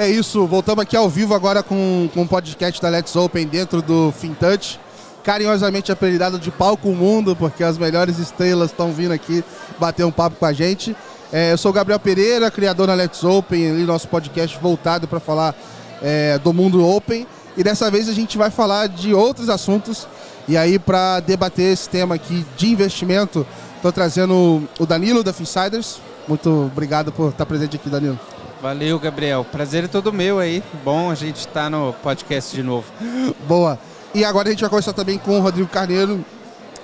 É isso, voltamos aqui ao vivo agora com, com o podcast da Let's Open dentro do FinTouch. Carinhosamente apelidado de Palco Mundo, porque as melhores estrelas estão vindo aqui bater um papo com a gente. É, eu sou o Gabriel Pereira, criador da Let's Open, ali nosso podcast voltado para falar é, do mundo open. E dessa vez a gente vai falar de outros assuntos. E aí, para debater esse tema aqui de investimento, estou trazendo o Danilo da Finsiders. Muito obrigado por estar presente aqui, Danilo. Valeu, Gabriel. Prazer é todo meu aí. Bom a gente estar tá no podcast de novo. Boa. E agora a gente vai conversar também com o Rodrigo Carneiro,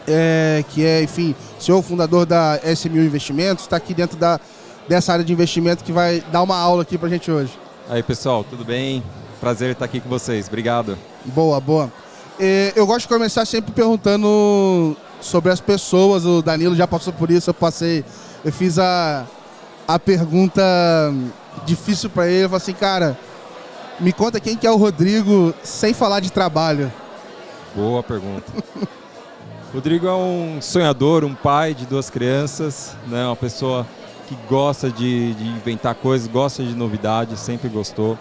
é, que é, enfim, CEO fundador da SMU Investimentos, está aqui dentro da, dessa área de investimento que vai dar uma aula aqui para a gente hoje. Aí, pessoal, tudo bem? Prazer estar aqui com vocês. Obrigado. Boa, boa. É, eu gosto de começar sempre perguntando sobre as pessoas. O Danilo já passou por isso, eu passei. Eu fiz a, a pergunta difícil para ele. Eu falei assim, cara, me conta quem que é o Rodrigo sem falar de trabalho. Boa pergunta. Rodrigo é um sonhador, um pai de duas crianças, né? uma pessoa que gosta de, de inventar coisas, gosta de novidades, sempre gostou.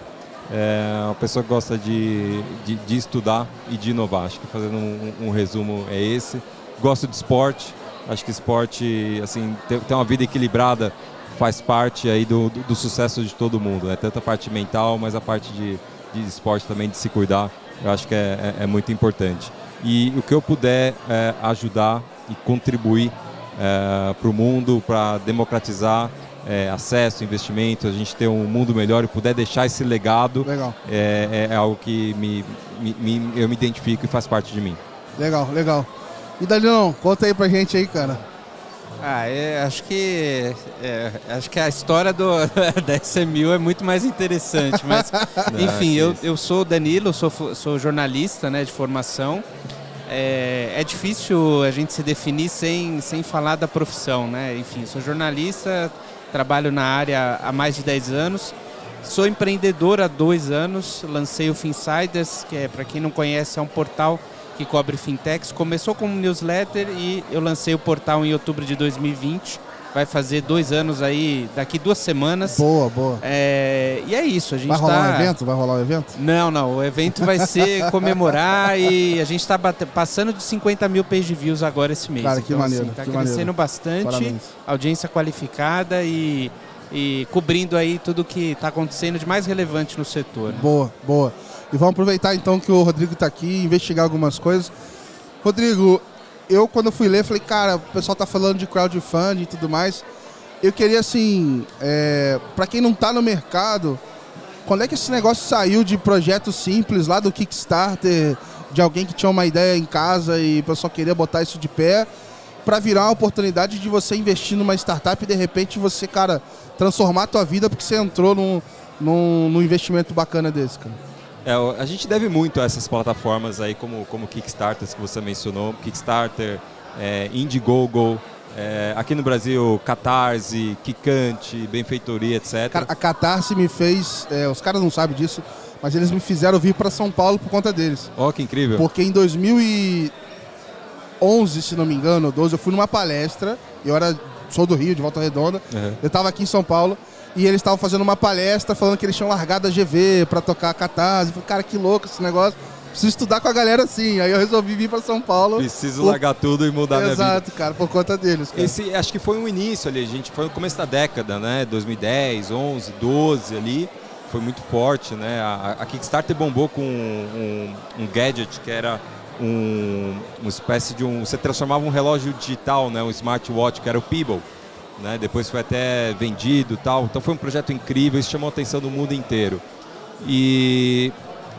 É uma pessoa que gosta de, de, de estudar e de inovar. Acho que fazendo um, um, resumo é esse. Gosto de esporte. Acho que esporte, assim, ter, ter uma vida equilibrada faz parte aí do, do, do, sucesso de todo mundo. Né? Tanto a parte mental, mas a parte de, de esporte também, de se cuidar. Eu acho que é, é, é muito importante. E o que eu puder é, ajudar e contribuir é, para o mundo, para democratizar é, acesso, investimento, a gente ter um mundo melhor e puder deixar esse legado, é, é, algo que me, me, eu me identifico e faz parte de mim. Legal, legal. E Danilão, conta aí pra gente aí, cara. Ah, é, acho que é, acho que a história do, da SMU é muito mais interessante, mas enfim, eu, eu sou Danilo, sou, sou jornalista né, de formação. É, é, difícil a gente se definir sem, sem falar da profissão, né? Enfim, sou jornalista, trabalho na área há mais de 10 anos. Sou empreendedor há dois anos, lancei o Finsiders, que é, para quem não conhece, é um portal que cobre fintechs. Começou como newsletter e eu lancei o portal em outubro de 2020 vai fazer dois anos aí, daqui duas semanas. Boa, boa. É, e é isso, a gente Vai rolar tá... um evento? Vai rolar um evento? Não, não, o evento vai ser comemorar e a gente está passando de 50 mil page views agora esse mês. Cara, que então, maneiro. Está assim, crescendo maneiro. bastante, Parabéns. audiência qualificada e, e cobrindo aí tudo que está acontecendo de mais relevante no setor. Né? Boa, boa. E vamos aproveitar então que o Rodrigo está aqui, investigar algumas coisas. Rodrigo, eu quando fui ler, falei, cara, o pessoal tá falando de crowdfunding e tudo mais. Eu queria assim, é, para quem não tá no mercado, quando é que esse negócio saiu de projeto simples lá do Kickstarter, de alguém que tinha uma ideia em casa e o pessoal queria botar isso de pé, para virar uma oportunidade de você investir numa startup e de repente você, cara, transformar a tua vida porque você entrou num, num, num investimento bacana desse, cara? É, a gente deve muito a essas plataformas aí, como, como Kickstarter, que você mencionou, Kickstarter, é, Indiegogo, é, aqui no Brasil, Catarse, Kikante, Benfeitoria, etc. Cara, a Catarse me fez, é, os caras não sabem disso, mas eles me fizeram vir para São Paulo por conta deles. Ó, oh, que incrível. Porque em 2011, se não me engano, 12, eu fui numa palestra, eu era, sou do Rio, de Volta Redonda, uhum. eu estava aqui em São Paulo, e eles estavam fazendo uma palestra falando que eles tinham largado a GV para tocar a Catarse. Eu falei, cara, que louco esse negócio. Preciso estudar com a galera assim. Aí eu resolvi vir para São Paulo. Preciso por... largar tudo e mudar Exato, minha vida. cara, por conta deles. Cara. Esse, acho que foi um início ali, gente. Foi no começo da década, né? 2010, 11, 12 ali. Foi muito forte, né? A, a Kickstarter bombou com um, um, um gadget que era um, uma espécie de um. Você transformava um relógio digital, né? Um smartwatch, que era o Peeble né? Depois foi até vendido tal. Então foi um projeto incrível, isso chamou a atenção do mundo inteiro. E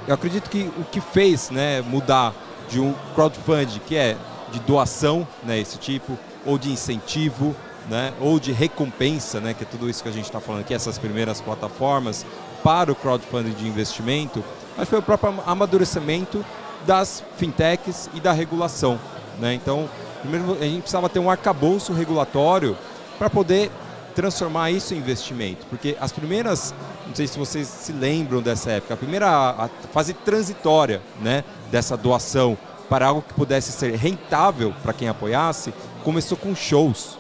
eu acredito que o que fez né, mudar de um crowdfunding, que é de doação, né, esse tipo, ou de incentivo, né, ou de recompensa, né, que é tudo isso que a gente está falando aqui, essas primeiras plataformas, para o crowdfunding de investimento, mas foi o próprio amadurecimento das fintechs e da regulação. Né? Então, primeiro a gente precisava ter um arcabouço regulatório para poder transformar isso em investimento. Porque as primeiras, não sei se vocês se lembram dessa época, a primeira a fase transitória né, dessa doação para algo que pudesse ser rentável para quem apoiasse, começou com shows.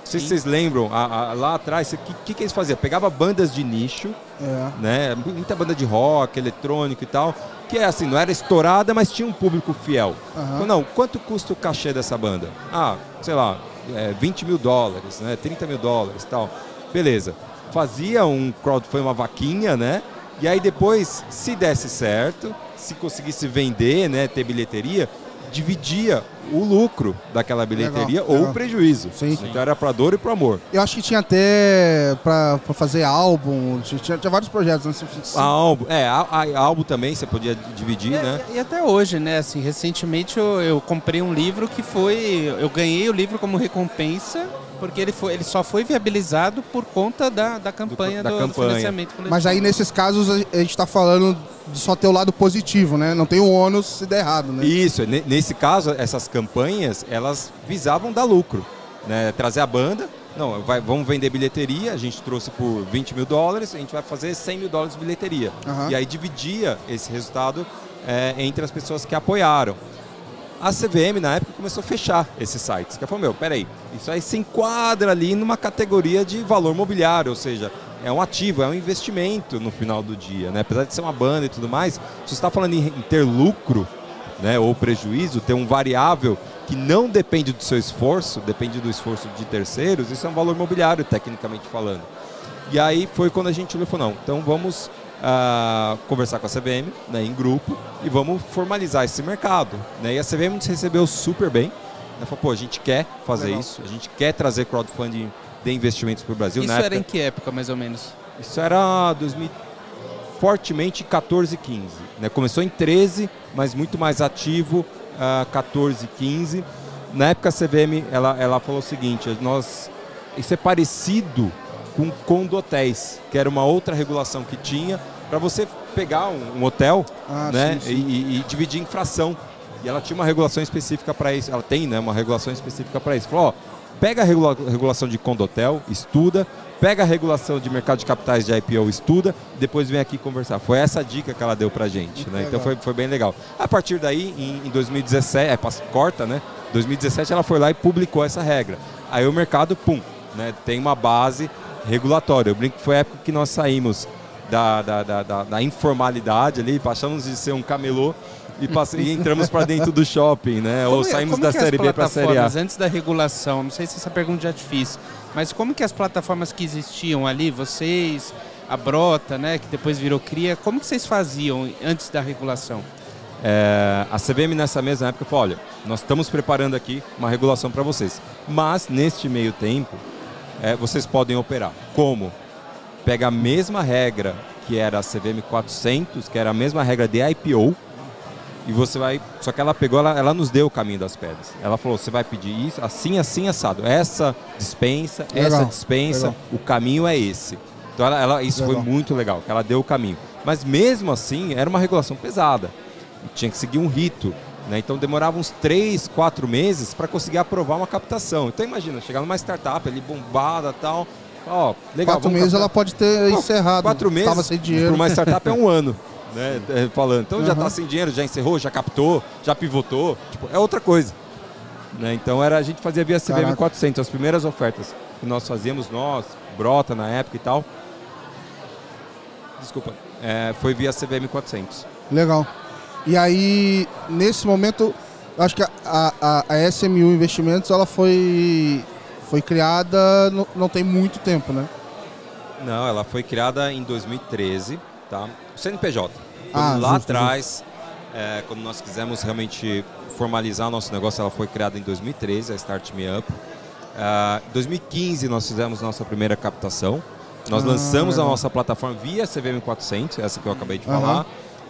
Não sei se vocês lembram, a, a, lá atrás, o que, que, que, eles faziam? Pegava bandas de nicho, é. né? Muita banda de rock, eletrônico e tal, que é assim, não era estourada, mas tinha um público fiel. Uhum. Então, não, quanto custa o cachê dessa banda? Ah, sei lá, é, 20 mil dólares, né? 30 mil dólares tal. Beleza. Fazia um crowdfunding, uma vaquinha, né? E aí depois, se desse certo, se conseguisse vender, né, ter bilheteria, dividia o lucro daquela bilheteria legal, ou legal. o prejuízo. Sim. Então era para dor e para amor. Eu acho que tinha até para fazer álbum, tinha, tinha, vários projetos. Né? A álbum, é, a, a, álbum também você podia dividir, é, né? E, e, até hoje, né? Assim, recentemente eu, eu comprei um livro que foi, eu ganhei o livro como recompensa porque ele, foi, ele só foi viabilizado por conta da, da campanha do, da do, campanha. financiamento coletivo. Mas aí nesses casos a gente está falando de só ter o lado positivo, né? Não tem o ônus se der errado, né? Isso, nesse caso, essas campanhas, elas visavam dar lucro, né? Trazer a banda, não, vai, vamos vender bilheteria, a gente trouxe por 20 mil dólares, a gente vai fazer 100 mil dólares de bilheteria. Uhum. E aí dividia esse resultado é, entre as pessoas que apoiaram a CVM na época começou a fechar esses sites. Que falou, meu, peraí, isso aí se enquadra ali numa categoria de valor mobiliário, ou seja, é um ativo, é um investimento no final do dia, né? Apesar de ser uma banda e tudo mais, se você está falando em, ter lucro, né, ou prejuízo, ter um variável que não depende do seu esforço, depende do esforço de terceiros, isso é um valor mobiliário, tecnicamente falando. E aí foi quando a gente olhou e falou, não, então vamos uh, conversar com a CVM né, em grupo e vamos formalizar esse mercado. Né? E a CVM nos recebeu super bem. Ela falou, pô, a gente quer fazer Legal. isso, a gente quer trazer crowdfunding de investimentos para o Brasil. Isso era época, em que época, mais ou menos? Isso era 2000, fortemente 14 15. Né? Começou em 13, mas muito mais ativo uh, 14 15. Na época a CVM ela, ela falou o seguinte, nós, isso é parecido com condotéis, que era uma outra regulação que tinha, para você pegar um, um hotel ah, né, sim, sim. E, e, dividir em fração. E ela tinha uma regulação específica para isso. Ela tem né, uma regulação específica para isso. Falou, ó, pega a regula regulação de condotel, estuda, pega a regulação de mercado de capitais de IPO, estuda, depois vem aqui conversar. Foi essa a dica que ela deu para gente. Né? Então foi, foi bem legal. A partir daí, em, em 2017, é, corta, né? 2017 ela foi lá e publicou essa regra. Aí o mercado, pum, né, tem uma base regulatória. Eu brinco que foi a época que nós saímos da, da, da, da, da informalidade ali, passamos de ser um camelô e, e entramos para dentro do shopping, né? Como, Ou é- saímos da Série B para a Série A. Antes da regulação, não sei se essa pergunta já é difícil, mas como que as plataformas que existiam ali, vocês, a Brota, né, que depois virou Cria, como que vocês faziam antes da regulação? É, a CVM nessa mesma época falou, olha, nós estamos preparando aqui uma regulação para vocês, mas neste meio tempo é, vocês podem operar. Como? Pega a mesma regra que era a CVM 400, que era a mesma regra de IPO, e você vai. Só que ela pegou, ela, ela nos deu o caminho das pedras. Ela falou: você vai pedir isso, assim, assim, assado. Essa dispensa, legal, essa dispensa, legal. o caminho é esse. Então ela, ela isso legal. foi muito legal, que ela deu o caminho. Mas mesmo assim, era uma regulação pesada. Tinha que seguir um rito. Né? Então demorava uns 3, 4 meses para conseguir aprovar uma captação. Então imagina, chegar numa startup ali bombada tal. Ó, legal, quatro meses captar. ela pode ter encerrado. Quatro meses Tava sem dinheiro. Para uma startup é um ano. Né, é, falando. Então uhum. já está sem dinheiro, já encerrou, já captou, já pivotou. Tipo, é outra coisa. Né? Então era, a gente fazia via CVM Caraca. 400. As primeiras ofertas que nós fazíamos, nós, Brota na época e tal. Desculpa. É, foi via CVM 400. Legal. E aí, nesse momento, acho que a, a, a SMU Investimentos ela foi, foi criada no, não tem muito tempo, né? Não, ela foi criada em 2013, tá? O CNPJ. Ah, lá justo, atrás, é, quando nós quisemos realmente formalizar o nosso negócio, ela foi criada em 2013, a Start Me Up. Em uh, 2015 nós fizemos nossa primeira captação. Nós ah, lançamos legal. a nossa plataforma via CVM 400, essa que eu acabei de falar. Uhum.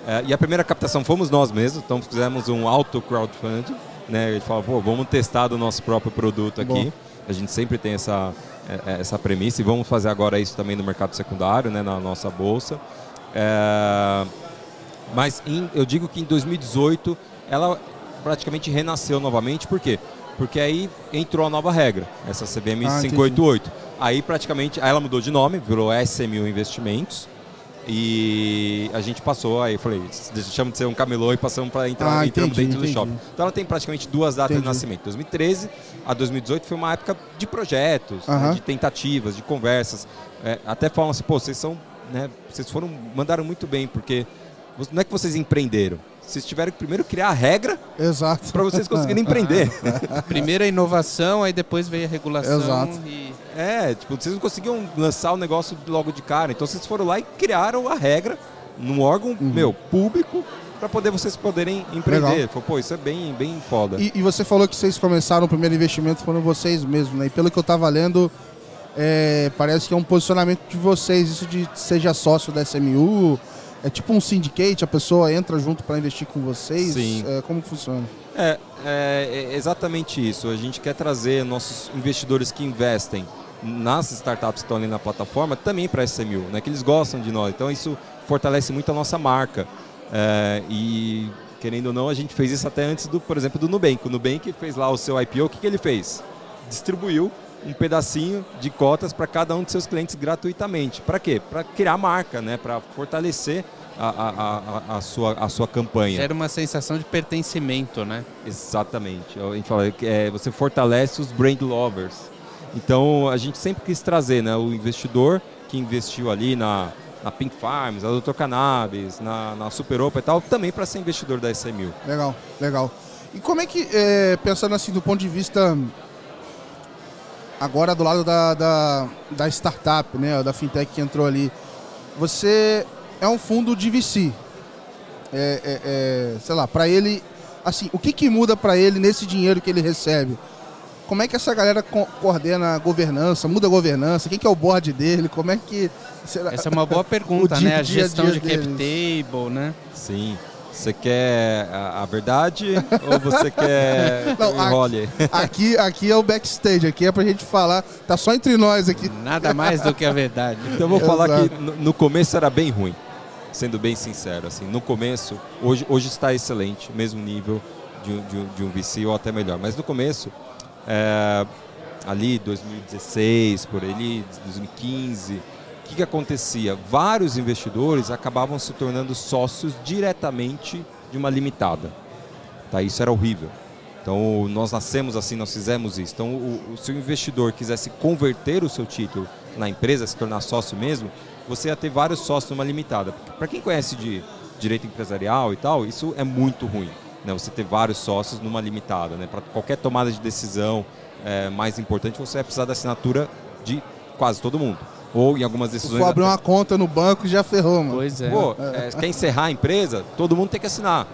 É, e a primeira captação fomos nós mesmos, então fizemos um auto crowdfunding. Né? Ele falou, pô, vamos testar do nosso próprio produto aqui. Bom. A gente sempre tem essa, é, é, essa premissa e vamos fazer agora isso também no mercado secundário, né? na nossa bolsa. É... Mas em, eu digo que em 2018 ela praticamente renasceu novamente, por quê? Porque aí entrou a nova regra, essa CVM ah, 588. Entendi. Aí praticamente, aí ela mudou de nome, virou SMU Investimentos. E a gente passou, aí eu falei, deixamos de ser um camelô e passamos para entrar Ah, entramos entendi, dentro do entendi. shopping. Então ela tem praticamente duas datas Entendi. de nascimento. 2013 a 2018 foi uma época de projetos, né, Aham. de tentativas, de conversas. É, até falam assim, pô, vocês são, né, vocês foram, mandaram muito bem, porque não é que vocês empreenderam. Vocês tiveram que primeiro criar a regra Exato. para vocês conseguirem empreender. Primeiro a inovação, aí depois veio a regulação. Exato. E É, tipo, vocês não conseguiam lançar o negócio logo de cara. Então vocês foram lá e criaram a regra num órgão, meu, público, para poder vocês poderem empreender. Legal. Falei, Pô, isso é bem, bem foda. E, e você falou que vocês começaram o primeiro investimento foram vocês mesmos, né? E pelo que eu tava lendo, é, parece que é um posicionamento de vocês, isso de seja sócio da SMU. É tipo um syndicate, a pessoa entra junto para investir com vocês. Sim. É, como funciona? É, é, é exatamente isso. A gente quer trazer nossos investidores que investem nas startups que estão ali na plataforma também para a SMU, né? que eles gostam de nós. Então isso fortalece muito a nossa marca. É, e querendo ou não, a gente fez isso até antes do, por exemplo, do Nubank. O Nubank fez lá o seu IPO, o que, que ele fez? Distribuiu um pedacinho de cotas para cada um de seus clientes gratuitamente. Para quê? Para criar marca, né? para fortalecer a, a, a, a, sua, a sua campanha. gera uma sensação de pertencimento, né? Exatamente. A gente fala que é, você fortalece os brand lovers. Então a gente sempre quis trazer né, o investidor que investiu ali na, na Pink Farms, na Dr. Cannabis, na, na Super Opa e tal, também para ser investidor da SMU. Legal, legal. E como é que, é, pensando assim do ponto de vista agora do lado da, da, da startup, né, da fintech que entrou ali, você é um fundo de VC. É, é, é, sei lá, para ele, assim, o que, que muda para ele nesse dinheiro que ele recebe? Como é que essa galera co- coordena a governança, muda a governança? Quem que é o board dele? Como é que... será- Essa é uma boa pergunta, dia- né? A dia gestão dia de cap deles. table, né? Sim. Você quer a, a verdade ou você quer Não, enrole? Aqui, aqui é o backstage, aqui é pra gente falar, tá só entre nós aqui. Nada mais do que a verdade. Então eu vou falar Exato. que no, no começo era bem ruim, sendo bem sincero. Assim, no começo, hoje, hoje está excelente, mesmo nível de, um- de, um- de um VC ou até melhor. Mas no começo, é, ali 2016, por ali, 2015, o que, que acontecia? Vários investidores acabavam se tornando sócios diretamente de uma limitada. Tá? Isso era horrível. Então, nós nascemos assim, nós fizemos isso. Então, o, se o investidor quisesse converter o seu título na empresa, se tornar sócio mesmo, você ia ter vários sócios numa limitada. Para quem conhece de direito empresarial e tal, isso é muito ruim. Né? Você ter vários sócios numa limitada. Né? Para qualquer tomada de decisão é, mais importante, você vai precisar da assinatura de quase todo mundo. Ou em algumas decisões. for abrir uma conta no banco, já ferrou, mano. Pois é. Pô, é, quer encerrar a empresa, todo mundo tem que assinar.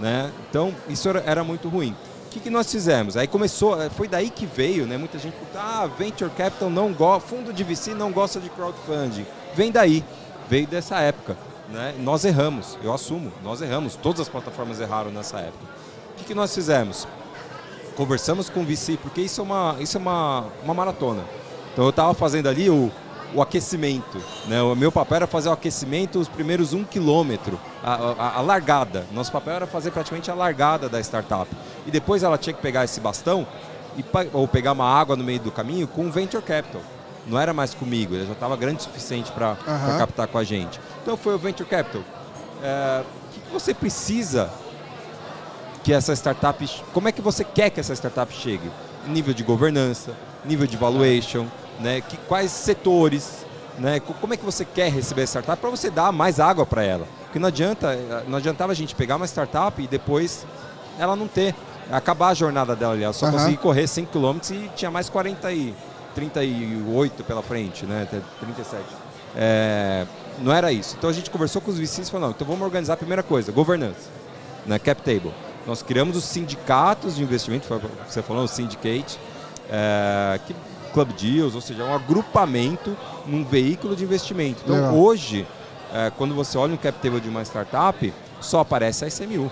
Né? Então, isso era, era muito ruim. O que, que nós fizemos? Aí começou, eh, foi daí que veio, né? Muita gente pergunta, ah, Venture Capital não gosta, fundo de VC não gosta de crowdfunding. Vem daí, veio dessa época. Né? Nós erramos, eu assumo, nós erramos, todas as plataformas erraram nessa época. O que, que nós fizemos? Conversamos com o VC, porque isso é uma, isso é uma, uma maratona. Então eu estava fazendo ali o, o aquecimento. Né? O meu papel era fazer o aquecimento os primeiros um quilômetro, a, a- a largada. Nosso papel era fazer praticamente a largada da startup. E depois ela tinha que pegar esse bastão e, ou pegar uma água no meio do caminho com o Venture Capital. Não era mais comigo, ele já estava grande o suficiente para Aham. captar com a gente. Então foi o Venture Capital. É, o que que você precisa que essa startup, como é que você quer que essa startup chegue? Nível de governança, nível de valuation, né? Que, quais setores, né? Co- Como é que você quer receber a startup para você dar mais água para ela? Porque não adianta, eh, não adiantava a gente pegar uma startup e depois ela não ter, acabar a jornada dela ali, ela só conseguir correr 5 km e tinha mais 40 e 38 pela frente, né? Até 37. É, não era isso. Então a gente conversou com os VCs e falou, não, então vamos organizar a primeira coisa, governança, né? Cap table. Nós criamos os sindicatos de investimento, foi o que você falou, o syndicate, é, que, club deals, ou seja, é um agrupamento num veículo de investimento. Então Legal. hoje, é, quando você olha um cap table de uma startup, só aparece a SMU.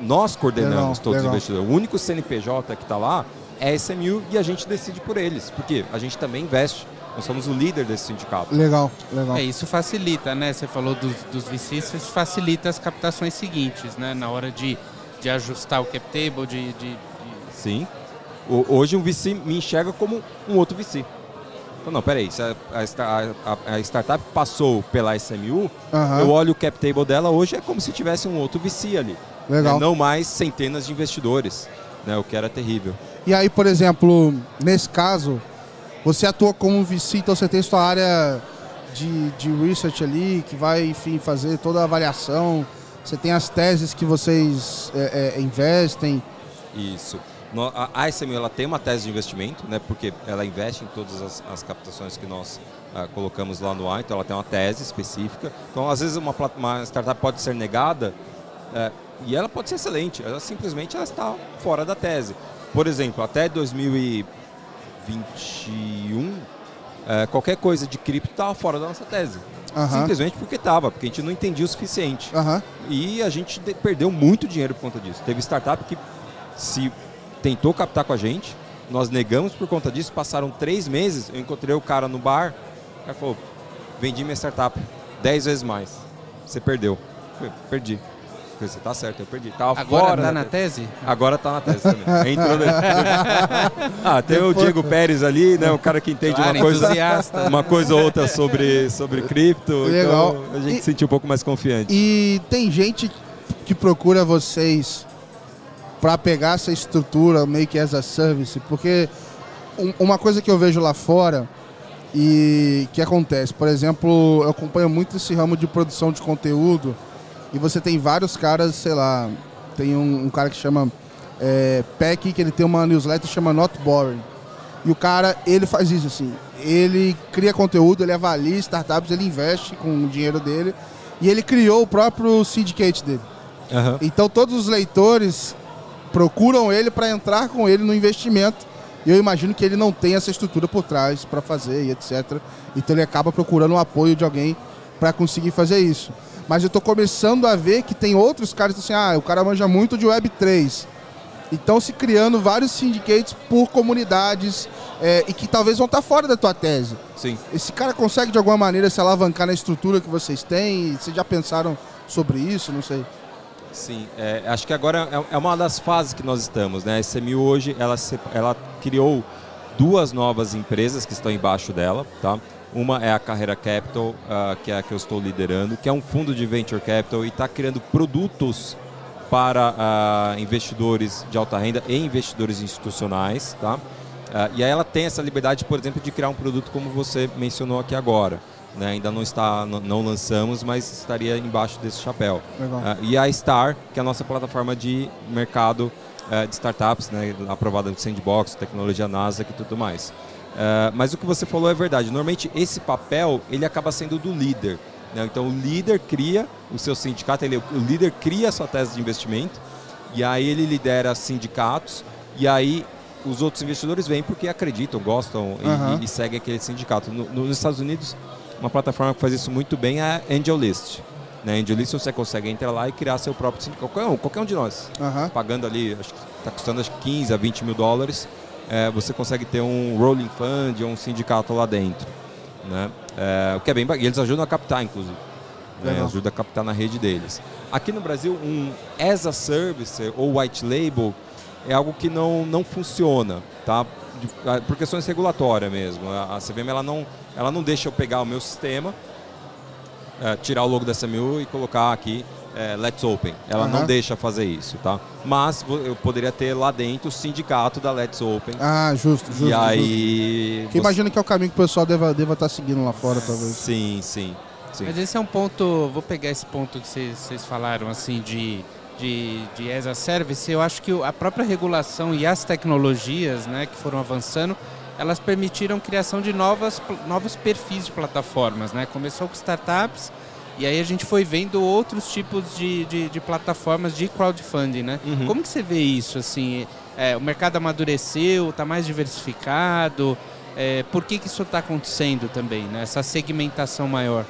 Nós coordenamos Legal, todos legal. os investidores. O único CNPJ que está lá é a SMU e a gente decide por eles. Porque a gente também investe. Nós somos o líder desse sindicato. Legal, legal. É, isso facilita, né? Você falou dos, dos VCs, isso facilita as captações seguintes, né? Na hora de, de ajustar o cap table, de, de- de- Sim. Hoje um VC me enxerga como um outro VC. Não, peraí, se a, a, a, startup passou pela SMU, Aham. eu olho o cap table dela hoje, é como se tivesse um outro VC ali. Legal. né? Não mais centenas de investidores, né? o que era terrível. E aí, por exemplo, nesse caso, você atua como VC, então você tem sua área de, de research ali, que vai, enfim, fazer toda a avaliação. Você tem as teses que vocês é, é, investem. Isso. A SMU ela tem uma tese de investimento, né, porque ela investe em todas as, as captações que nós ah, colocamos lá no ar, então ela tem uma tese específica. Então, às vezes, uma, uma startup pode ser negada eh, e ela pode ser excelente, ela simplesmente ela está fora da tese. Por exemplo, até 2021, eh, qualquer coisa de cripto estava fora da nossa tese. Aham. Simplesmente porque estava, porque a gente não entendia o suficiente. Aham. E a gente de- perdeu muito dinheiro por conta disso. Teve startup que se tentou captar com a gente, nós negamos por conta disso, passaram três meses, eu encontrei o cara no bar, o cara falou, vendi minha startup dez vezes mais. Você perdeu. Eu falei, Perdi. Você tá certo, eu perdi. Tava Agora fora tá na tese. tese? Agora tá na tese também. Entrou ah, tem o Diego Pérez ali, né? O cara que entende Claro, uma coisa, uma coisa ou outra sobre, sobre cripto. Legal. Então a gente E- se sentiu um pouco mais confiante. E tem gente que procura vocês para pegar essa estrutura meio que as a service, porque um- uma coisa que eu vejo lá fora e que acontece, por exemplo, eu acompanho muito esse ramo de produção de conteúdo e você tem vários caras, sei lá, tem um, um cara que chama é, Peck, que ele tem uma newsletter que chama Not Boring. E o cara, ele faz isso assim, ele cria conteúdo, ele avalia startups, ele investe com o dinheiro dele e ele criou o próprio syndicate dele. Aham. Então todos os leitores procuram ele para entrar com ele no investimento. E eu imagino que ele não tem essa estrutura por trás para fazer e etc. Então ele acaba procurando o apoio de alguém para conseguir fazer isso. Mas eu estou começando a ver que tem outros caras que assim, ah, o cara manja muito de Web3. Então se criando vários syndicates por comunidades é, e que talvez vão estar fora da tua tese. Sim. Esse cara consegue de alguma maneira se alavancar na estrutura que vocês têm? Vocês já pensaram sobre isso? Não sei. Sim, é, acho que agora é, é uma das fases que nós estamos, né? A SMU hoje, ela, ela criou duas novas empresas que estão embaixo dela, tá? Uma é a Carreira Capital, ah, que é a que eu estou liderando, que é um fundo de venture capital e está criando produtos para ah, investidores de alta renda e investidores institucionais, tá? Ah, e aí ela tem essa liberdade, por exemplo, de criar um produto como você mencionou aqui agora. Né? Ainda não está, não, lançamos, mas estaria embaixo desse chapéu. Ah, e a Star, que é a nossa plataforma de mercado eh, de startups, né, aprovada no Sandbox, tecnologia NASA e tudo mais. Ah, mas o que você falou é verdade. Normalmente esse papel ele acaba sendo do líder. né? Então o líder cria o seu sindicato, ele, o líder cria a sua tese de investimento e aí ele lidera sindicatos e aí os outros investidores vêm porque acreditam, gostam e- e, e seguem aquele sindicato. No- nos Estados Unidos, uma plataforma que faz isso muito bem é a AngelList. Na AngelList você consegue entrar lá e criar seu próprio sindicato. Qualquer um, qualquer um de nós. Aham. Pagando ali, acho que está custando acho, que 15 a 20 mil dólares, é, você consegue ter um rolling fund ou um sindicato lá dentro. Né? É, o que é bem E eles ajudam a captar, inclusive. Né? Ajuda a captar na rede deles. Aqui no Brasil, um as a service ou white label é algo que não, não funciona, tá? De- ah, por questões regulatórias mesmo. A, a CVM ela não, ela não deixa eu pegar o meu sistema, eh, tirar o logo da SMU e colocar aqui eh, Let's Open. Ela Aham. não deixa fazer isso, tá? Mas eu poderia ter lá dentro o sindicato da Let's Open. Ah, justo, justo. e justo. aí. Que você- imagino que é o caminho que o pessoal deva estar deva tá seguindo lá fora, talvez. Sim, sim. sim. Mas esse é um ponto, vou pegar esse ponto que vocês falaram, assim, de, de, de as a service, eu acho que a própria regulação e as tecnologias, né, que foram avançando, elas permitiram criação de novas, novos perfis de plataformas, né? Começou com startups e aí a gente foi vendo outros tipos de, de, de plataformas de crowdfunding, né? Uhum. Como que você vê isso, assim? É, o mercado amadureceu, está mais diversificado, é, por que, que isso está acontecendo também, né? Essa segmentação maior?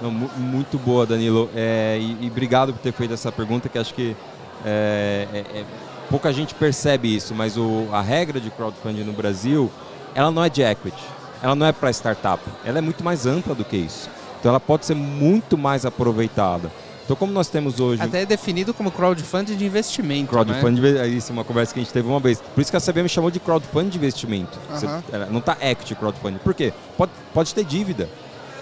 Não, mu- muito boa, Danilo. É, e, e obrigado por ter feito essa pergunta, que acho que é, é- é- pouca gente percebe isso, mas o- a regra de crowdfunding no Brasil, ela não é de equity, ela não é para startup, ela é muito mais ampla do que isso. Então ela pode ser muito mais aproveitada. Então, como nós temos hoje. Até é definido como crowdfunding de investimento. Crowdfunding, né? isso é uma conversa que a gente teve uma vez. Por isso que a CBM chamou de crowdfunding de investimento. Você, não está equity crowdfunding. Por quê? Pode, pode ter dívida,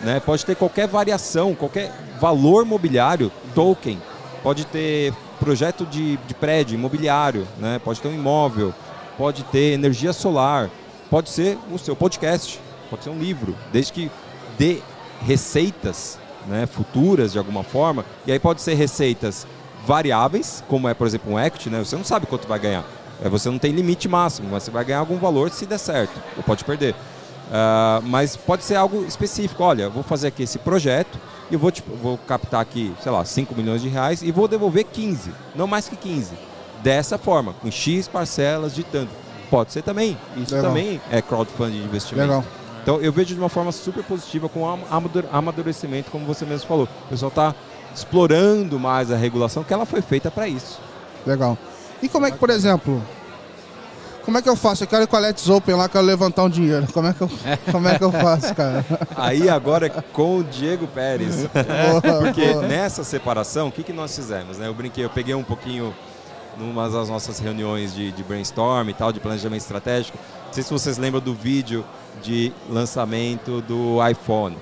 né? pode ter qualquer variação, qualquer valor mobiliário, token, pode ter projeto de, de prédio, imobiliário, né? pode ter um imóvel, pode ter energia solar, pode ser o seu podcast, pode ser um livro, desde que dê receitas né, futuras de alguma forma, e aí pode ser receitas variáveis, como é, por exemplo, um equity, né? Você não sabe quanto vai ganhar. É, você não tem limite máximo, mas você vai ganhar algum valor se der certo, ou pode perder. Uh, mas pode ser algo específico. Olha, vou fazer aqui esse projeto e eu vou, tipo, vou captar aqui, sei lá, 5 milhões de reais e vou devolver 15, não mais que 15. Dessa forma, com X parcelas de tanto. Pode ser também. Isso Legal. também é crowdfunding de investimento. Legal. Então eu vejo de uma forma super positiva com o amadurecimento, como você mesmo falou. O pessoal está explorando mais a regulação, que ela foi feita para isso. Legal. E como é que, por exemplo, como é que eu faço? Eu quero ir com a Let's Open lá, quero levantar um dinheiro. Como é que eu, como é que eu faço, cara? Aí agora é com o Diego Pérez. Porque nessa separação, o que, que nós fizemos? Né? Eu brinquei, eu peguei um pouquinho numa das nossas reuniões de, de brainstorm e tal, de planejamento estratégico. Não sei se vocês lembram do vídeo de lançamento do iPhone.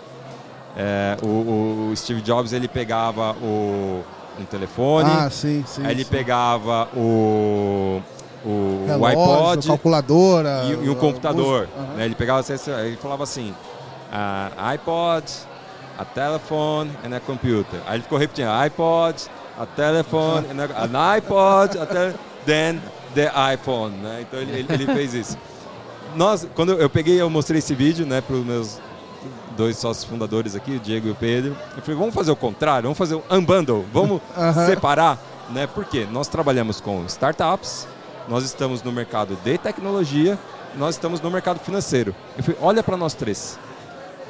É, o, o, Steve Jobs ele pegava o, um telefone, ah, sim, sim, aí ele sim. pegava o, o, Relógio, o iPod, calculadora e, e um computador. Uhum. Né? Ele pegava, ele falava assim, uh, iPod, a telephone and a computer. Aí ele ficou repetindo, iPod, a telephone, and a, an iPod, a then the iPhone. Né? Então ele, ele, fez isso nós, quando eu peguei, eu mostrei esse vídeo, né, para os meus dois sócios fundadores aqui, o Diego e o Pedro. Eu falei, vamos fazer o contrário, vamos fazer um unbundle, vamos separar, né? Porque nós trabalhamos com startups, nós estamos no mercado de tecnologia, nós estamos no mercado financeiro. Eu falei, olha para nós três.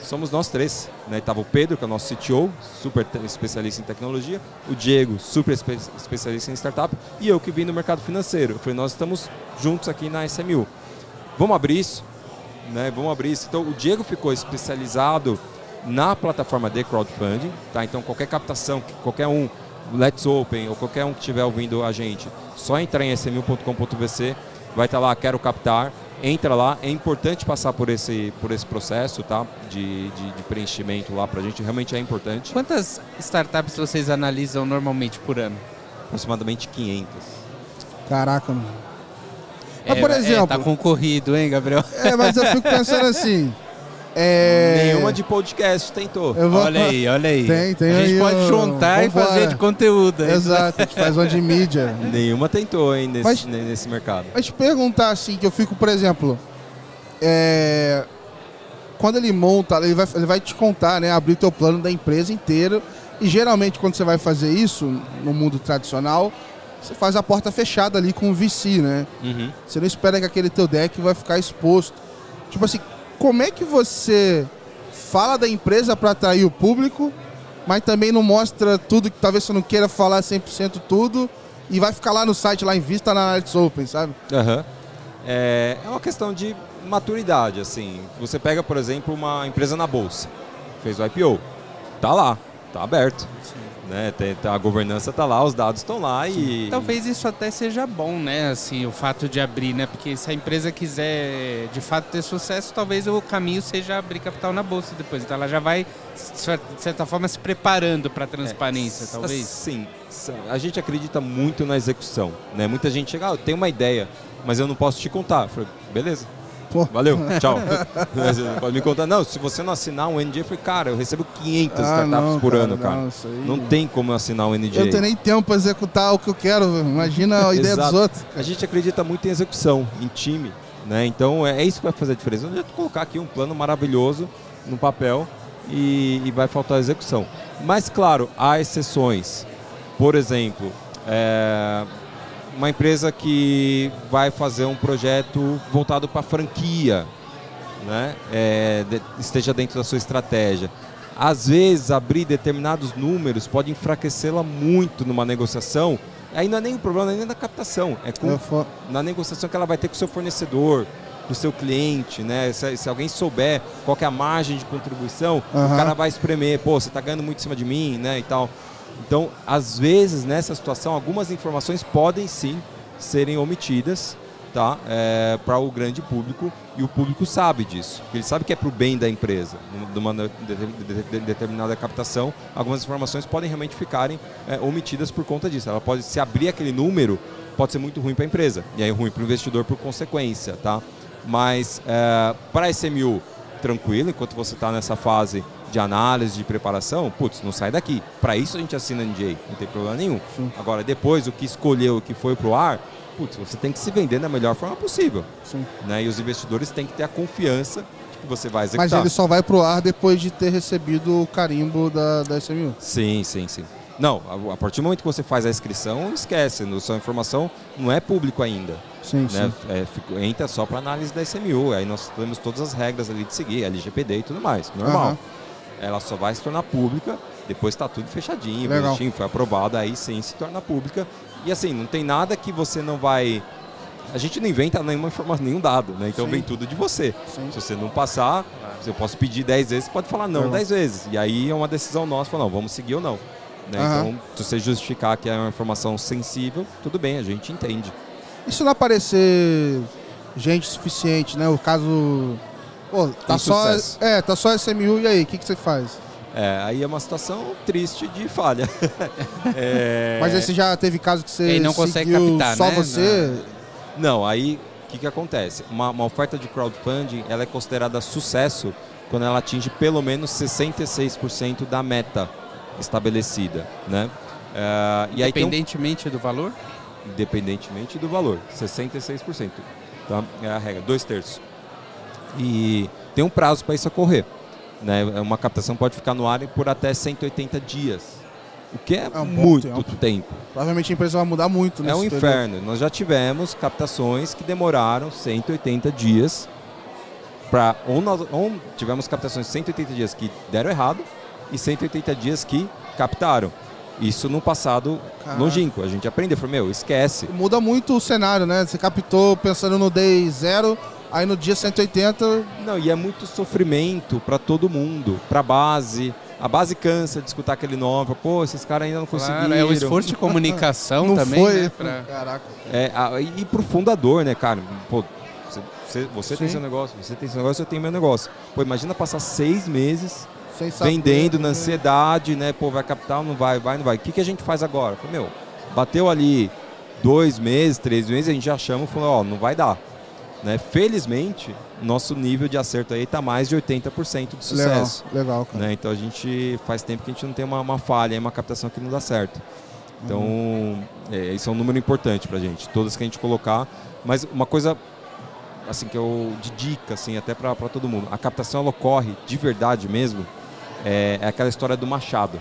Somos nós três, né? Tava o Pedro, que é o nosso CTO, super especialista em tecnologia, o Diego, super espe especialista em startup, e eu que vim do mercado financeiro. Eu falei, nós estamos juntos aqui na SMU. Vamos abrir isso, né? Vamos abrir isso. Então o Diego ficou especializado na plataforma de crowdfunding, tá? Então qualquer captação, qualquer um, Let's Open ou qualquer um que estiver ouvindo a gente, só entrar em smu.com.vc, vai estar lá, quero captar, entra lá, é importante passar por esse, por esse processo, tá? De, de, de preenchimento lá para a gente, realmente é importante. Quantas startups vocês analisam normalmente por ano? Aproximadamente 500. Caraca, mano. Mas, por exemplo. É, tá concorrido, hein, Gabriel? É, mas eu fico pensando assim. É... Nenhuma de podcast tentou. Vou... Olha aí, olha aí. Tem, tem A gente aí, pode juntar e fazer de conteúdo. Exato, a gente faz uma de mídia. Nenhuma tentou, hein, nesse, mas, nesse mercado. Mas te perguntar assim, que eu fico, por exemplo, é... quando ele monta, ele vai, ele vai te contar, né, abrir o teu plano da empresa inteira. E geralmente quando você vai fazer isso no mundo tradicional, você faz a porta fechada ali com o VC, né? Uhum. Você não espera que aquele teu deck vai ficar exposto. Tipo assim, como é que você fala da empresa para atrair o público, mas também não mostra tudo que talvez você não queira falar 100% tudo e vai ficar lá no site, lá em vista na Arts Open, sabe? Uhum. É, é uma questão de maturidade, assim. Você pega, por exemplo, uma empresa na bolsa, fez o IPO, tá lá, tá aberto. Sim né? Tem, a governança está lá, os dados estão lá e. Talvez isso até seja bom, né? Assim, o fato de abrir, né? Porque se a empresa quiser de fato ter sucesso, talvez o caminho seja abrir capital na bolsa depois. Então ela já vai, de certa forma, se preparando para a transparência, é, talvez. Sim. A gente acredita muito na execução, né? Muita gente chega, ah, eu tenho uma ideia, mas eu não posso te contar. Eu falei, beleza, Pô. Valeu, tchau. pode me contar. Não, se você não assinar um NDA, eu falei, cara, eu recebo 500 ah, startups não, por cara, ano, cara. Não, aí... não, tem como eu assinar um NDA. Eu tenho nem tempo para executar o que eu quero. Imagina a ideia dos outros. A gente acredita muito em execução, em time. Né? Então é, é isso que vai fazer a diferença. Não adianta colocar aqui um plano maravilhoso no papel e, e vai faltar execução. Mas, claro, há exceções. Por exemplo, é, uma empresa que vai fazer um projeto voltado para franquia, né? É, esteja dentro da sua estratégia. Às vezes, abrir determinados números pode enfraquecê-la muito numa negociação. Aí não é nem o problema, é nem na captação, é com, for... na negociação que ela vai ter com o seu fornecedor, com o seu cliente, né? Se, se, alguém souber qual é a margem de contribuição, uhum. o cara vai espremer, pô, você está ganhando muito em cima de mim, né? E tal. Então, às vezes, nessa situação, algumas informações podem sim serem omitidas tá? É, para o grande público e o público sabe disso. Ele sabe que é para o bem da empresa. Numa determinada captação, algumas informações podem realmente ficarem é, omitidas por conta disso. Ela pode se abrir aquele número, pode ser muito ruim para a empresa e aí ruim para o investidor por consequência, tá? Mas é, para a SMU tranquilo, enquanto você está nessa fase de análise, de preparação, putz, não sai daqui. Para isso a gente assina NDA, não tem problema nenhum. Sim. Agora, depois, o que escolheu, o que foi para o ar, putz, você tem que se vender da melhor forma possível. Sim. Né? E os investidores têm que ter a confiança que você vai executar. Mas ele só vai para o ar depois de ter recebido o carimbo da, da SMU. Sim, sim, sim. Não, a, partir do momento que você faz a inscrição, esquece, sua informação não é público ainda. Sim, né? sim. É, fica, entra só para análise da SMU, aí nós temos todas as regras ali de seguir, LGPD e tudo mais, normal. Uhum. Ela só vai se tornar pública depois está tudo fechadinho, Legal. bonitinho, foi aprovado, aí sim se torna pública. E assim, não tem nada que você não vai. A gente não inventa nenhuma informação, nenhum dado, né? Então sim. vem tudo de você. Sim. Se você não passar, se eu posso pedir 10 vezes, você pode falar não 10 vezes. E aí é uma decisão nossa, falar, não, vamos seguir ou não. Né? Uhum. Então, se você justificar que é uma informação sensível, tudo bem, a gente entende. E se não aparecer gente suficiente, né? O caso. Pô, tá só, é, tá só SMU e aí, o que, que você faz? É, aí é uma situação triste de falha. é... Mas aí você já teve caso que você não consegue captar, só né? você? Não, não aí o que, que acontece? Uma, uma, oferta de crowdfunding ela é considerada sucesso quando ela atinge pelo menos 66% da meta estabelecida, né? Uh, e Independentemente um... do valor? Independentemente do valor, 66%. Tá? É a regra, dois terços. E tem um prazo para isso ocorrer. Né? Uma captação pode ficar no ar por até 180 dias. O que é, é um muito tempo. tempo. Provavelmente a empresa vai mudar muito. É um inferno. Nós já tivemos captações que demoraram 180 dias para ou, nós, ou tivemos captações de 180 dias que deram errado e 180 dias que captaram. Isso no passado Caraca. longínquo. A gente aprendeu, falou, meu, esquece. Muda muito o cenário, né? Você captou pensando no day zero, Aí no dia 180. Não, e é muito sofrimento para todo mundo, para a base. A base cansa de escutar aquele nome, pô, esses caras ainda não conseguiram. Claro, é o esforço de comunicação não também, foi. né? Pra... Caraca. É, a, e pro fundador, né, cara? Pô, você, você tem seu negócio, você tem seu negócio, eu tenho meu negócio. Pô, imagina passar seis meses vendendo na ansiedade, né? Pô, vai capital, não vai, vai, não vai. O que, que a gente faz agora? Falei, meu, bateu ali dois meses, três meses, a gente já chama e falou, ó, não vai dar. Né? Felizmente, nosso nível de acerto aí está mais de 80% de sucesso. Legal, legal cara. Né? Então a gente faz tempo que a gente não tem uma, uma falha, uma captação que não dá certo. Então, uhum. é, isso é um número importante para a gente, todas que a gente colocar. Mas uma coisa assim que eu de dica assim até para todo mundo, a captação ela ocorre de verdade mesmo. É, é aquela história do machado.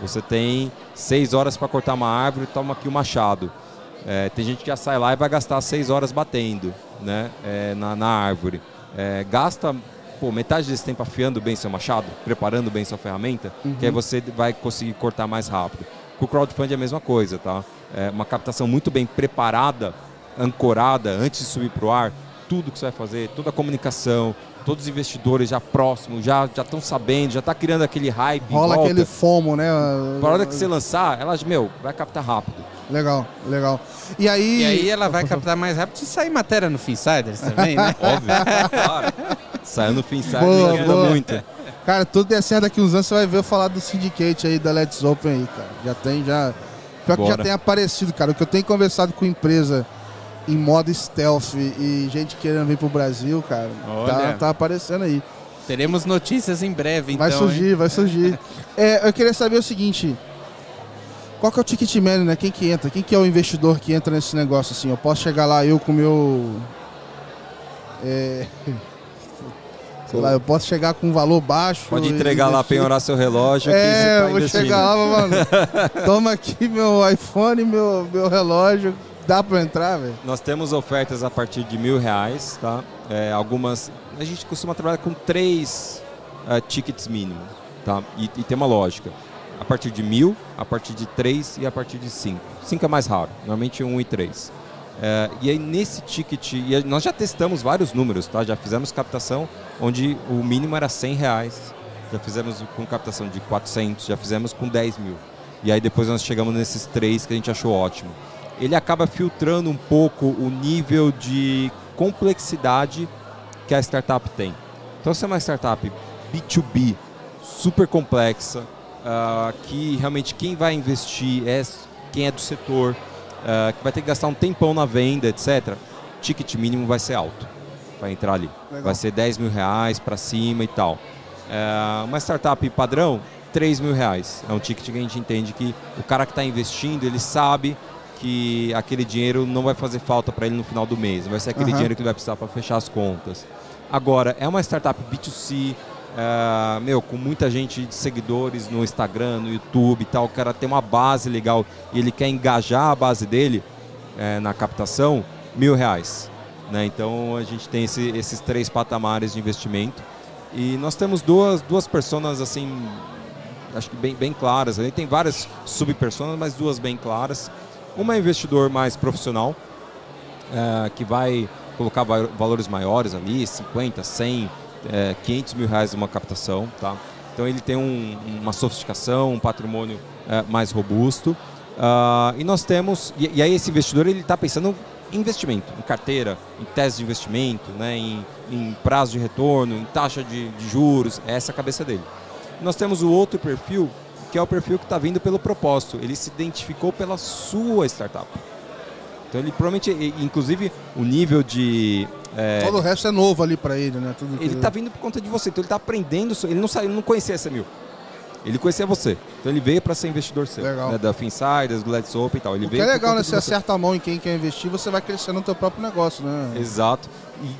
Você tem seis horas para cortar uma árvore, toma aqui o machado. É, tem gente que já sai lá e vai gastar seis horas batendo né, é, na, na, árvore. É, gasta pô, metade desse tempo afiando bem seu machado, preparando bem sua ferramenta, uhum. que aí você vai conseguir cortar mais rápido. Com o crowdfunding é a mesma coisa, tá? É uma captação muito bem preparada, ancorada, antes de subir para o ar, tudo que você vai fazer, toda a comunicação, todos os investidores já próximos, já já estão sabendo, já está criando aquele hype. Rola aquele fomo, né? Para a hora que você lançar, elas, meu, vai captar rápido. Legal, legal. E aí. E aí ela vai captar mais rápido se sair matéria no Finsiders também, né? Óbvio, claro. Saiu no Finsiders ajuda muito. Cara, tudo der certo daqui uns anos, você vai ver eu falar do Syndicate aí da Let's Open aí, cara. Já tem, já. Pior Bora. que já tem aparecido, cara. O que eu tenho conversado com empresa em modo stealth e gente querendo vir pro Brasil, cara, tá, tá, aparecendo aí. Teremos notícias em breve, então. Vai surgir, hein? vai surgir. é, eu queria saber o seguinte. Qual que é o ticket médio, né? Quem que entra? Quem que é o investidor que entra nesse negócio assim? Eu posso chegar lá, eu com meu... É... Sei lá, eu posso chegar com um valor baixo. Pode entregar lá, penhorar seu relógio. É, tá vou chegar lá, mano. Toma aqui meu iPhone, meu, meu relógio Dá para entrar, velho? Nós temos ofertas a partir de mil reais, tá? É, algumas. A gente costuma trabalhar com três uh, tickets mínimos, tá? E, e, tem uma lógica. A partir de mil, a partir de três e a partir de cinco. Cinco é mais raro, normalmente um e três. É, e aí nesse ticket, e nós já testamos vários números, tá? Já fizemos captação onde o mínimo era 100 reais, já fizemos com captação de 400, já fizemos com 10 mil. E aí depois nós chegamos nesses três que a gente achou ótimo. Ele acaba filtrando um pouco o nível de complexidade que a startup tem. Então, se é uma startup B2B super complexa, uh, que realmente quem vai investir é quem é do setor, uh, que vai ter que gastar um tempão na venda, etc., ticket mínimo vai ser alto para entrar ali. Legal. Vai ser 10 mil reais para cima e tal. Uh, uma startup padrão, 3 mil reais. É um ticket que a gente entende que o cara que está investindo, ele sabe que aquele dinheiro não vai fazer falta para ele no final do mês. Vai ser aquele uhum. dinheiro que ele vai precisar para fechar as contas. Agora, é uma startup B2C, é, meu, com muita gente de seguidores no Instagram, no YouTube e tal, o cara tem uma base legal e ele quer engajar a base dele é, na captação, mil reais. Né? Então a gente tem esse, esses três patamares de investimento. E nós temos duas, duas personas assim, acho que bem, bem claras. Tem várias subpersonas, mas duas bem claras. Uma é investidor mais profissional, é, que vai colocar valores maiores ali, 50, 100, é, 500 mil reais uma captação, tá? Então ele tem um, uma sofisticação, um patrimônio é, mais robusto. Uh, e nós temos, e, e, aí esse investidor ele está pensando em investimento, em carteira, em tese de investimento, né, em, em prazo de retorno, em taxa de, de juros, é essa a cabeça dele. Nós temos o outro perfil, que é o perfil que está vindo pelo propósito. Ele se identificou pela sua startup. Então ele provavelmente, inclusive, o nível de. É, Todo o resto é novo ali para ele, né? Tudo ele está vindo por conta de você, então ele está aprendendo. Ele não, ele não conhecia essa mil. Ele conhecia você. Então ele veio para ser investidor seu. Legal. Né, da Finsiders, do Let's Open e tal. Ele o veio que é legal, né? Você acerta a mão em quem quer investir, você vai crescendo no teu próprio negócio, né? Exato.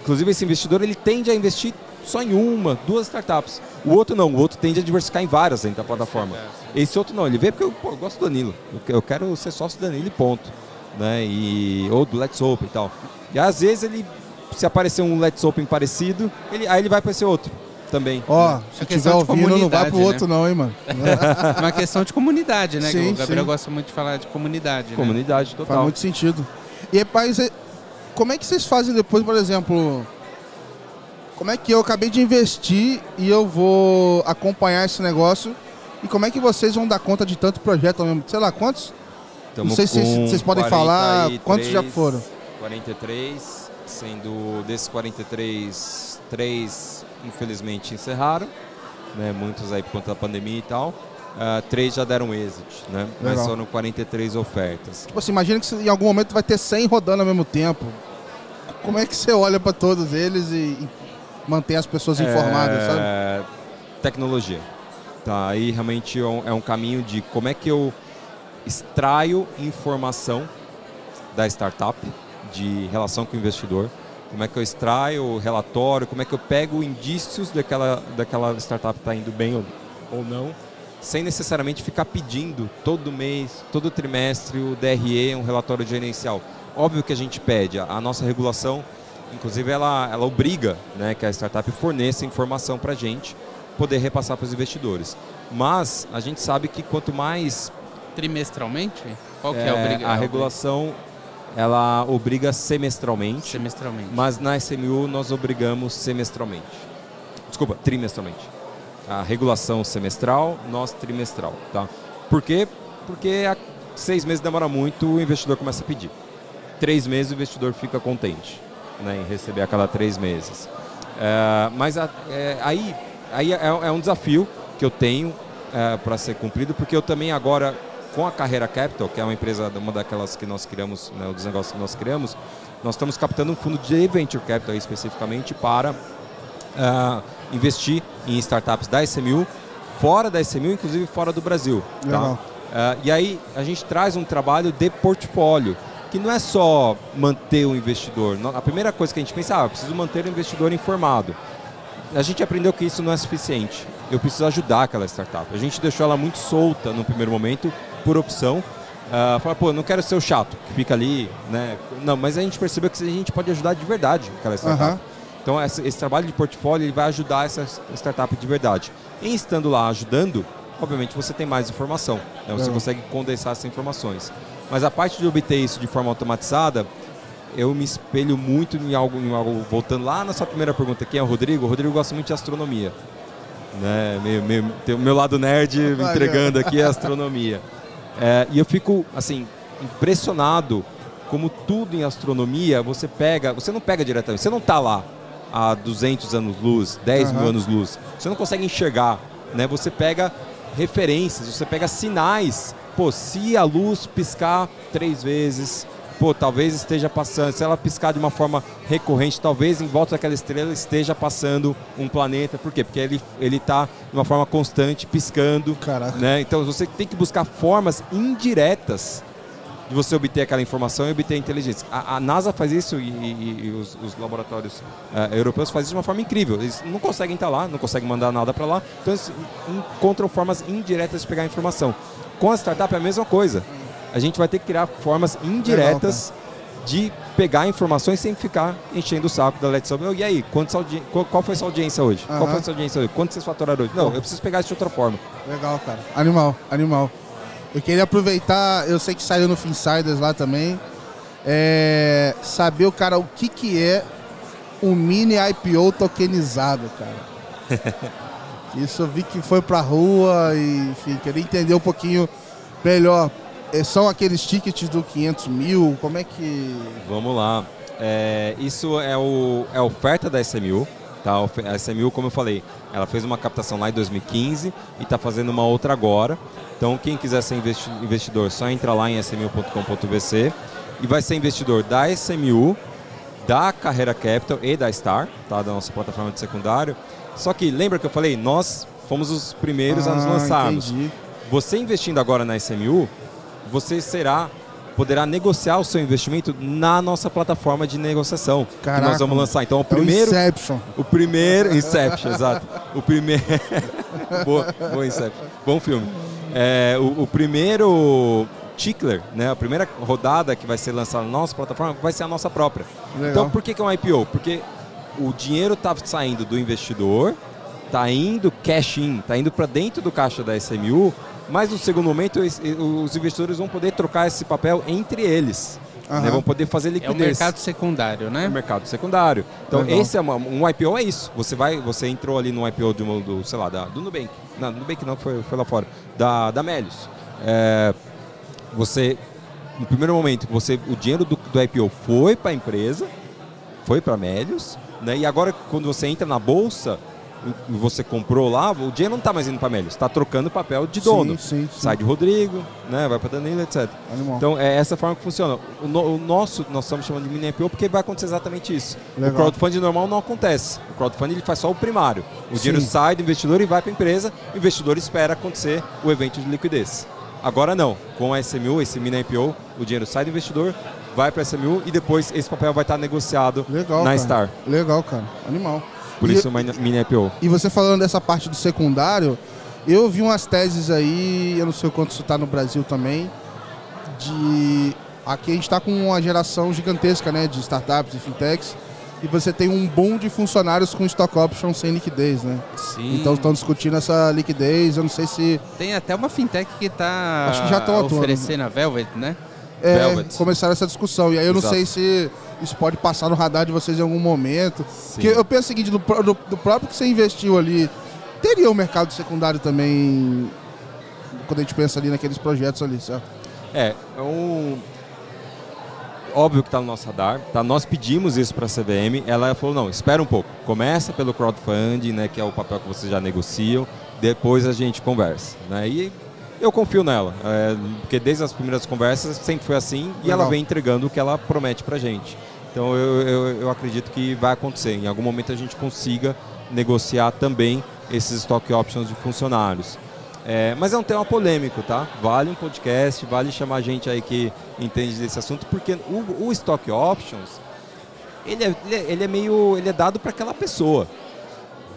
Inclusive esse investidor, ele tende a investir só em uma, duas startups. O outro não, o outro tende a diversificar em várias dentro da plataforma. Esse outro não, ele veio porque eu, pô, eu gosto do Danilo. Eu quero ser sócio do Danilo e ponto né? E, ou do Let's Open e tal. E às vezes ele, se aparecer um Let's Open parecido, ele, aí ele vai para esse outro também. Ó, oh, se tiver ouvindo, não vai pro né? outro não, hein, mano. Uma questão de comunidade, né? Sim, o Gabriel sim. gosta muito de falar de comunidade. Né? Comunidade, né? total. Faz muito sentido. E rapaz, como é que vocês fazem depois, por exemplo... Como é que eu acabei de investir e eu vou acompanhar esse negócio? E como é que vocês vão dar conta de tanto projeto mesmo? Sei lá, quantos Tamo não sei se vocês podem 43, falar quantos já foram. 43, sendo desses 43, três infelizmente encerraram, né? muitos aí por conta da pandemia e tal. Uh, três já deram exit, né? Legal. Mas foram 43 ofertas. Tipo assim, imagina que em algum momento vai ter 100 rodando ao mesmo tempo. Como é que você olha para todos eles e, e mantém as pessoas é... informadas, sabe? Tecnologia. Tá, aí realmente é um, é um caminho de como é que eu extraio informação da startup, de relação com o investidor, como é que eu extraio o relatório, como é que eu pego indícios daquela, daquela startup está indo bem ou, ou não, sem necessariamente ficar pedindo todo mês, todo trimestre o DRE, um relatório gerencial. Óbvio que a gente pede, a, a nossa regulação, inclusive ela, ela obriga né, que a startup forneça informação para a gente poder repassar para os investidores. Mas a gente sabe que quanto mais trimestralmente? Qual que é, a é, A regulação ela obriga semestralmente. Semestralmente. Mas na SMU nós obrigamos semestralmente. Desculpa, trimestralmente. A regulação semestral, nós trimestral, tá? Por quê? Porque seis meses demora muito, o investidor começa a pedir. Três meses o investidor fica contente né, em receber a cada três meses. É, mas a, é, aí, aí é, é, um desafio que eu tenho é, para ser cumprido, porque eu também agora com a Carreira Capital, que é uma empresa, uma daquelas que nós criamos, né, dos negócios que nós criamos, nós estamos captando um fundo de Venture Capital especificamente para uh, investir em startups da SMU, fora da SMU, inclusive fora do Brasil. Tá? Uh, e aí a gente traz um trabalho de portfólio, que não é só manter o investidor. A primeira coisa que a gente pensa, ah, eu preciso manter o investidor informado. A gente aprendeu que isso não é suficiente. Eu preciso ajudar aquela startup. A gente deixou ela muito solta no primeiro momento por opção. Uh, fala, pô, não quero ser o chato que fica ali, né? Não, mas a gente percebeu que a gente pode ajudar de verdade aquela startup. Uhum. Então, esse, esse, trabalho de portfólio ele vai ajudar essa startup de verdade. Em estando lá ajudando, obviamente você tem mais informação, né? você uhum. consegue condensar essas informações. Mas a parte de obter isso de forma automatizada, eu me espelho muito em algo, em algo voltando lá na sua primeira pergunta, quem é o Rodrigo? O Rodrigo gosta muito de astronomia. Né? Meu, meu, meu lado nerd entregando aqui a astronomia. É, e eu fico, assim, impressionado como tudo em astronomia, você pega, você não pega diretamente, você não está lá há 200 anos-luz, 10 uhum. mil anos-luz, você não consegue enxergar, né? Você pega referências, você pega sinais. Pô, se a luz piscar três vezes, pô, talvez esteja passando, se ela piscar de uma forma recorrente, talvez em volta daquela estrela esteja passando um planeta. Por quê? Porque ele ele está de uma forma constante piscando, Caraca. né? Então você tem que buscar formas indiretas de você obter aquela informação e obter inteligência. A, a NASA faz isso e, e, e os, os, laboratórios uh, europeus fazem isso de uma forma incrível. Eles não conseguem estar lá, não conseguem mandar nada para lá, então eles encontram formas indiretas de pegar a informação. Com a startup é a mesma coisa a gente vai ter que criar formas indiretas Legal, de pegar informações sem ficar enchendo o saco da Let's E aí, qual, qual foi sua audiência hoje? Uhum. Qual foi sua audiência hoje? Quanto vocês faturaram hoje? Não, eu preciso pegar isso de outra forma. Legal, cara. Animal, animal. Eu queria aproveitar, eu sei que saiu no Finsiders lá também, é, saber o cara o que, que é um mini IPO tokenizado, cara. Isso eu vi que foi pra rua e, enfim, queria entender um pouquinho melhor é, são aqueles tickets do 500 mil? Como é que. Vamos lá. É, isso é, o, é a oferta da SMU. Tá? A SMU, como eu falei, ela fez uma captação lá em 2015 e está fazendo uma outra agora. Então, quem quiser ser investidor, só entra lá em smu.com.vc e vai ser investidor da SMU, da Carreira Capital e da Star, tá? da nossa plataforma de secundário. Só que lembra que eu falei, nós fomos os primeiros ah, a nos ah, lançarmos. Entendi. Você investindo agora na SMU, você será poderá negociar o seu investimento na nossa plataforma de negociação Caraca, que nós vamos lançar. Então o primeiro, é o Inception. o primeiro Inception, exato. O primeiro, boa, boa Inception, bom filme. É, o, o, primeiro Tickler, né, a primeira rodada que vai ser lançada na nossa plataforma vai ser a nossa própria. Legal. Então por que, que é um IPO? Porque o dinheiro está saindo do investidor, está indo cash in, está indo para dentro do caixa da SMU mas no segundo momento, os investidores vão poder trocar esse papel entre eles. Uhum. Né? Vão poder fazer liquidez. É o mercado secundário, né? É o mercado secundário. Então, Legal. esse é uma, um IPO é isso. Você vai, você entrou ali no IPO do, do sei lá, da, do Nubank. Não, Nubank não, foi, foi lá fora. Da, da Melius. É, você, no primeiro momento, você, o dinheiro do, do IPO foi para a empresa, foi para a Melius, né? e agora, quando você entra na bolsa, você comprou lá, o dinheiro não está mais indo para Melios, está trocando papel de dono. Sim, sim, sim. Sai de Rodrigo, né, vai para Danilo, etc. Animal. Então é essa forma que funciona. O, no, o, nosso, nós estamos chamando de mini IPO porque vai acontecer exatamente isso. Legal. O crowdfunding normal não acontece. O crowdfunding ele faz só o primário. O dinheiro sai do investidor e vai para a empresa, o investidor espera acontecer o evento de liquidez. Agora não, com a SMU, esse mini IPO, o dinheiro sai do investidor, vai para a SMU e depois esse papel vai estar negociado Legal, na cara. Star. Legal, cara. Animal. Por e, isso uma mini IPO. E você falando dessa parte do secundário, eu vi umas teses aí, eu não sei o quanto isso está no Brasil também, de aqui a gente está com uma geração gigantesca né, de startups e fintechs e você tem um boom de funcionários com stock options sem liquidez, né? Sim. Então estão discutindo essa liquidez, eu não sei se... Tem até uma fintech que está Acho que já oferecendo a Velvet, né? É, Velvet. começaram essa discussão. E aí eu Exato. não sei se isso pode passar no radar de vocês em algum momento. Sim. Porque eu penso o seguinte, do, do, do, próprio que você investiu ali, teria o um mercado secundário também, quando a gente pensa ali naqueles projetos ali, certo? É, é um... Óbvio que está no nosso radar, tá? nós pedimos isso para a CVM, ela falou, não, espera um pouco, começa pelo crowdfunding, né, que é o papel que vocês já negociam, depois a gente conversa. Né? E eu confio nela, é, porque desde as primeiras conversas sempre foi assim Legal. e ela vem entregando o que ela promete para gente. Então eu, eu, eu acredito que vai acontecer. Em algum momento a gente consiga negociar também esses stock options de funcionários. É, mas é um tema polêmico, tá? Vale um podcast, vale chamar gente aí que entende desse assunto, porque o, o stock options, ele é, ele é meio, ele é dado para aquela pessoa.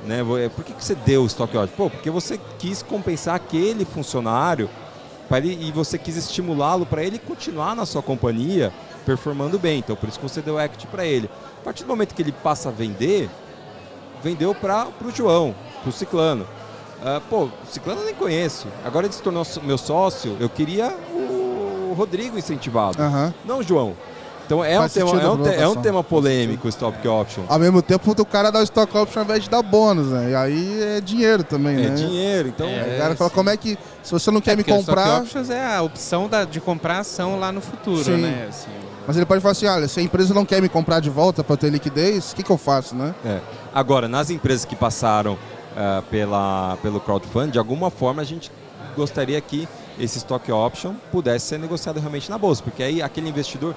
Né? Por que, que você deu o stock options? Pô, porque você quis compensar aquele funcionário ele, e você quis estimulá-lo para ele continuar na sua companhia performando bem. Então, por isso que você deu equity para ele. A partir do momento que ele passa a vender, vendeu para o João, para o Ciclano. Uh, pô, o Ciclano eu nem conheço. Agora ele se tornou meu sócio, eu queria o Rodrigo incentivado. Uhum. Não o João. Então é um, tema, é, um te- é um tema polêmico o Stock Option. Ao mesmo tempo, o cara dá o stock option ao invés de dar bônus, né? E aí é dinheiro também, É né? dinheiro, então... É, o cara fala, como é que, se você não quer É me porque o stock comprar... options é a opção da- de comprar ação lá no futuro, Sim. né? Assim, Mas ele pode falar assim, olha, se a empresa não quer me comprar de volta para ter liquidez, o que, que eu faço, né? É. Agora, nas empresas que passaram ah, pela, pelo crowdfunding, de alguma forma a gente gostaria que esse stock option pudesse ser negociado realmente na bolsa, porque aí aquele investidor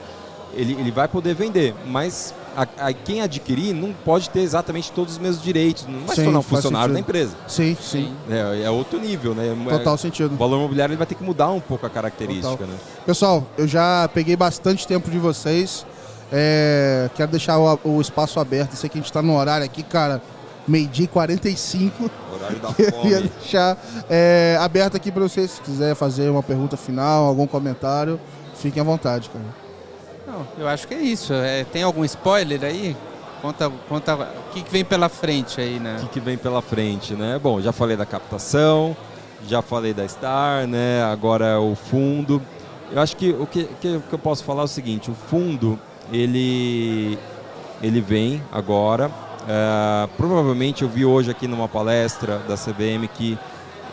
ele, ele vai poder vender, mas a, a- quem adquirir não pode ter exatamente todos os mesmos direitos, não vai se tornar um funcionário da empresa. Sim, sim. É, é outro nível, né? Total É- sentido. O valor imobiliário ele vai ter que mudar um pouco a característica, Total. né? Pessoal, eu já peguei bastante tempo de vocês. É, quero deixar o, o espaço aberto. Sei que a gente está no horário aqui, cara. Meio-dia e 45. Horário da Queria fome. deixar é, aberto aqui para vocês. Se quiser fazer uma pergunta final, algum comentário, fiquem à vontade, cara. Não, eu acho que é isso. É, tem algum spoiler aí? Conta, conta o que, que vem pela frente aí, né? o que, que vem pela frente, né? Bom, já falei da captação, já falei da Star, né? Agora é o fundo. Eu acho que o que, que, que eu posso falar é o seguinte: o fundo ele ele vem agora. É, provavelmente eu vi hoje aqui numa palestra da CVM que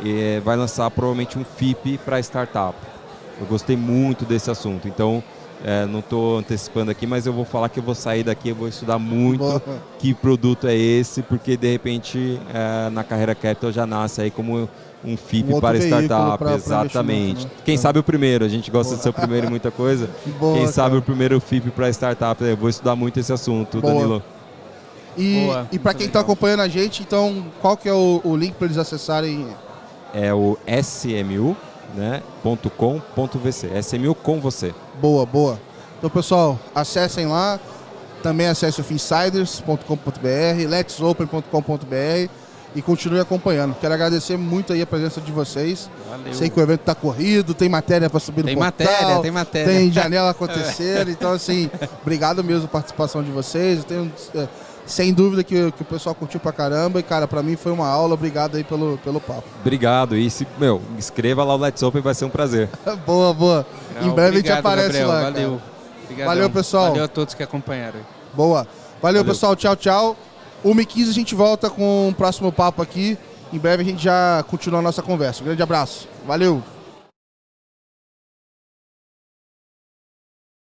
eh, vai lançar provavelmente um FIP para startup. Eu gostei muito desse assunto, então eh, não estou antecipando aqui, mas eu vou falar que eu vou sair daqui, eu vou estudar muito Boa. que produto é esse, porque de repente eh, na carreira capital já nasce aí como um FIP Um para startup, pra- pra exatamente. investimento, né? Quem É. sabe o primeiro, a gente gosta Boa. de ser o primeiro em muita coisa. Boa, Quem sabe cara. o primeiro FIP para startup, eu vou estudar muito esse assunto, Boa. Danilo. E, Boa, e para quem está acompanhando a gente, então, qual que é o, o link para eles acessarem? É o smu, né, ponto com, ponto VC. SMU com você. Boa, boa. Então, pessoal, acessem lá. Também acesse o finsiders.com.br, letsopen.com.br e continue acompanhando. Quero agradecer muito aí a presença de vocês. Valeu. Sei que o evento está corrido, tem matéria para subir no Tem portal. matéria, tem matéria. Tem janela acontecendo. então, assim, obrigado mesmo a participação de vocês. Eu tenho, é, sem dúvida que, que o pessoal curtiu pra caramba. E, cara, pra mim foi uma aula. Obrigado aí pelo, pelo papo. Obrigado. E se, meu, escreva lá o Let's Open, vai ser um prazer. boa, boa. Não, em breve obrigado, a gente aparece Gabriel, lá. Valeu. Valeu, pessoal. Valeu a todos que acompanharam. Boa. Valeu, Valeu. pessoal. Tchau, tchau. 1h15 a gente volta com o próximo papo aqui. Em breve a gente já continua a nossa conversa. Um grande abraço. Valeu.